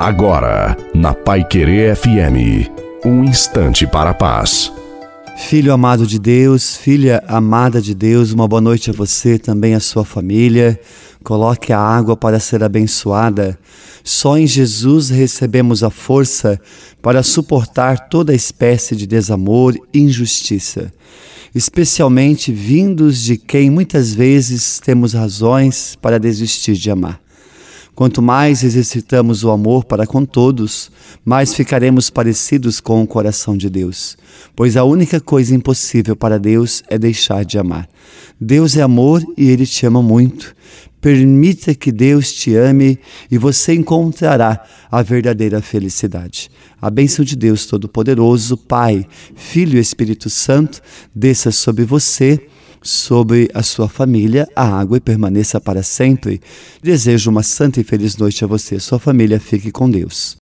Agora, na Pai Querer FM, um instante para a paz. Filho amado de Deus, filha amada de Deus, uma boa noite a você, também a sua família. Coloque a água para ser abençoada. Só em Jesus recebemos a força para suportar toda espécie de desamor e injustiça, especialmente vindos de quem muitas vezes temos razões para desistir de amar. Quanto mais exercitamos o amor para com todos, mais ficaremos parecidos com o coração de Deus. Pois a única coisa impossível para Deus é deixar de amar. Deus é amor e Ele te ama muito. Permita que Deus te ame e você encontrará a verdadeira felicidade. A bênção de Deus Todo-Poderoso, Pai, Filho e Espírito Santo, desça sobre você sobre a sua família, a água e permaneça para sempre. Desejo uma santa e feliz noite a você sua família. Fique com Deus.